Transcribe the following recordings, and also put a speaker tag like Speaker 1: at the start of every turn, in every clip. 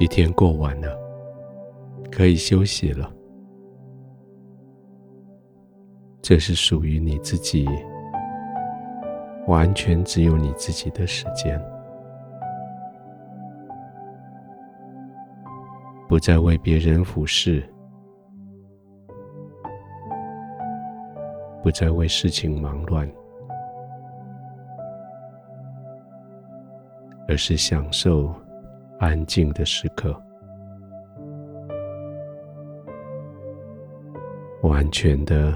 Speaker 1: 一天过完了，可以休息了。这是属于你自己，完全只有你自己的时间，不再为别人服侍，不再为事情忙乱，而是享受安静的时刻，完全的。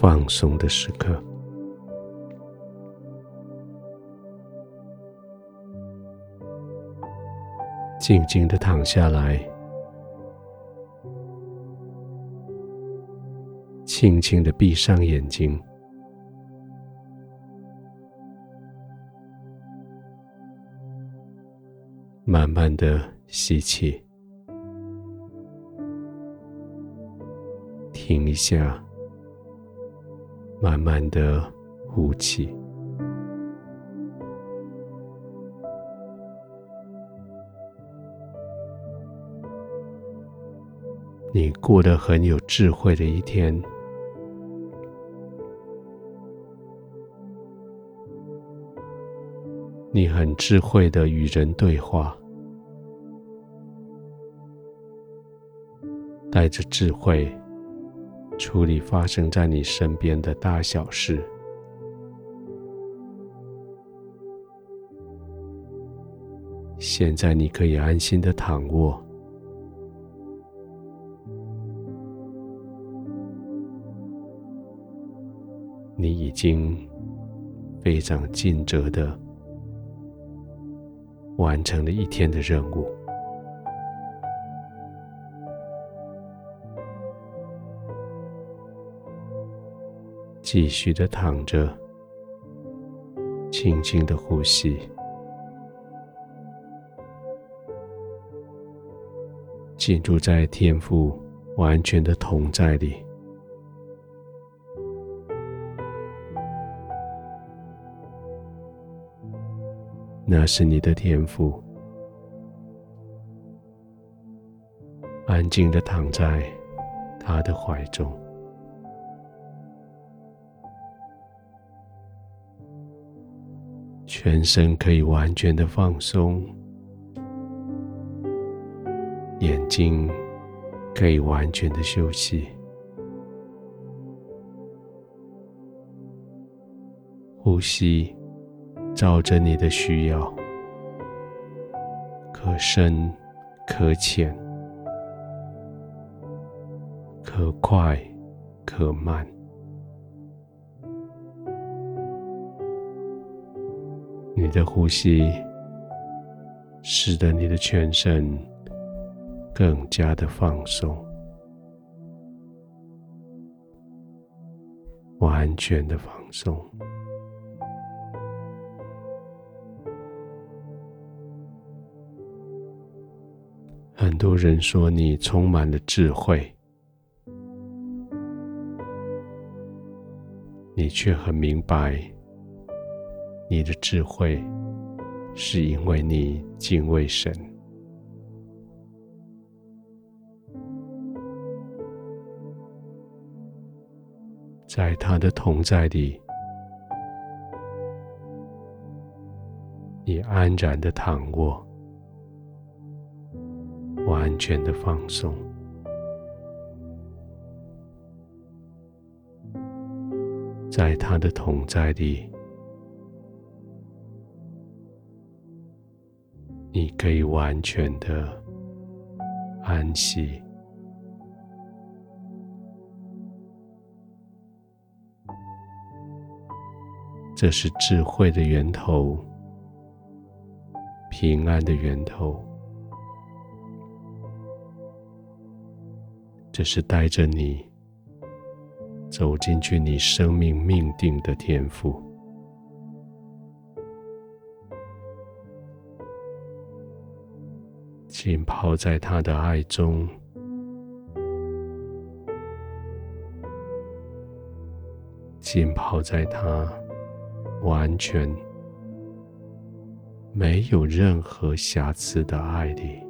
Speaker 1: 放松的时刻，静静的躺下来，轻轻的闭上眼睛，慢慢的吸气，停一下。慢慢的呼气，你过得很有智慧的一天，你很智慧的与人对话，带着智慧。处理发生在你身边的大小事。现在你可以安心的躺卧，你已经非常尽责的完成了一天的任务。继续的躺着，轻轻的呼吸，进入在天赋完全的同在里。那是你的天赋，安静的躺在他的怀中。全身可以完全的放松，眼睛可以完全的休息，呼吸照着你的需要，可深可浅，可快可慢。你的呼吸使得你的全身更加的放松，完全的放松。很多人说你充满了智慧，你却很明白。你的智慧，是因为你敬畏神，在他的同在里，你安然的躺卧，完全的放松，在他的同在里。你可以完全的安息，这是智慧的源头，平安的源头，这是带着你走进去你生命命定的天赋。浸泡在他的爱中。浸泡在他完全没有任何瑕疵的爱里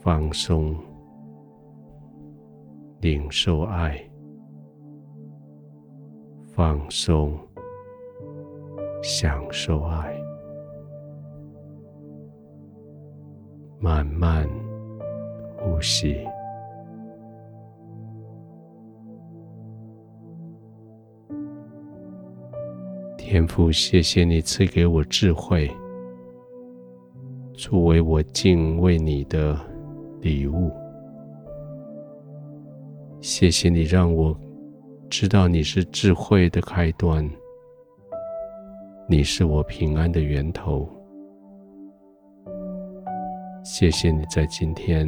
Speaker 1: 放松领受爱放松享受爱。慢慢呼吸。天父，谢谢你赐给我智慧，作为我敬畏你的礼物。谢谢你让我知道你是智慧的开端，你是我平安的源头。谢谢你在今天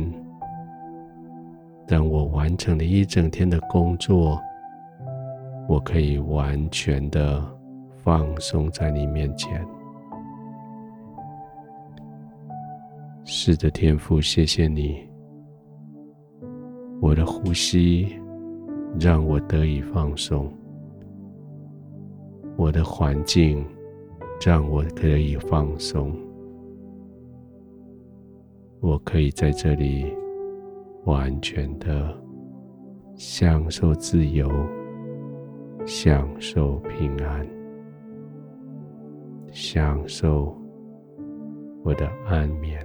Speaker 1: 让我完成了一整天的工作，我可以完全的。放松在你面前。是的，天父，谢谢你。我的呼吸让我得以放松，我的环境让我可以放松，我可以在这里完全的享受自由，享受平安。享受我的安眠。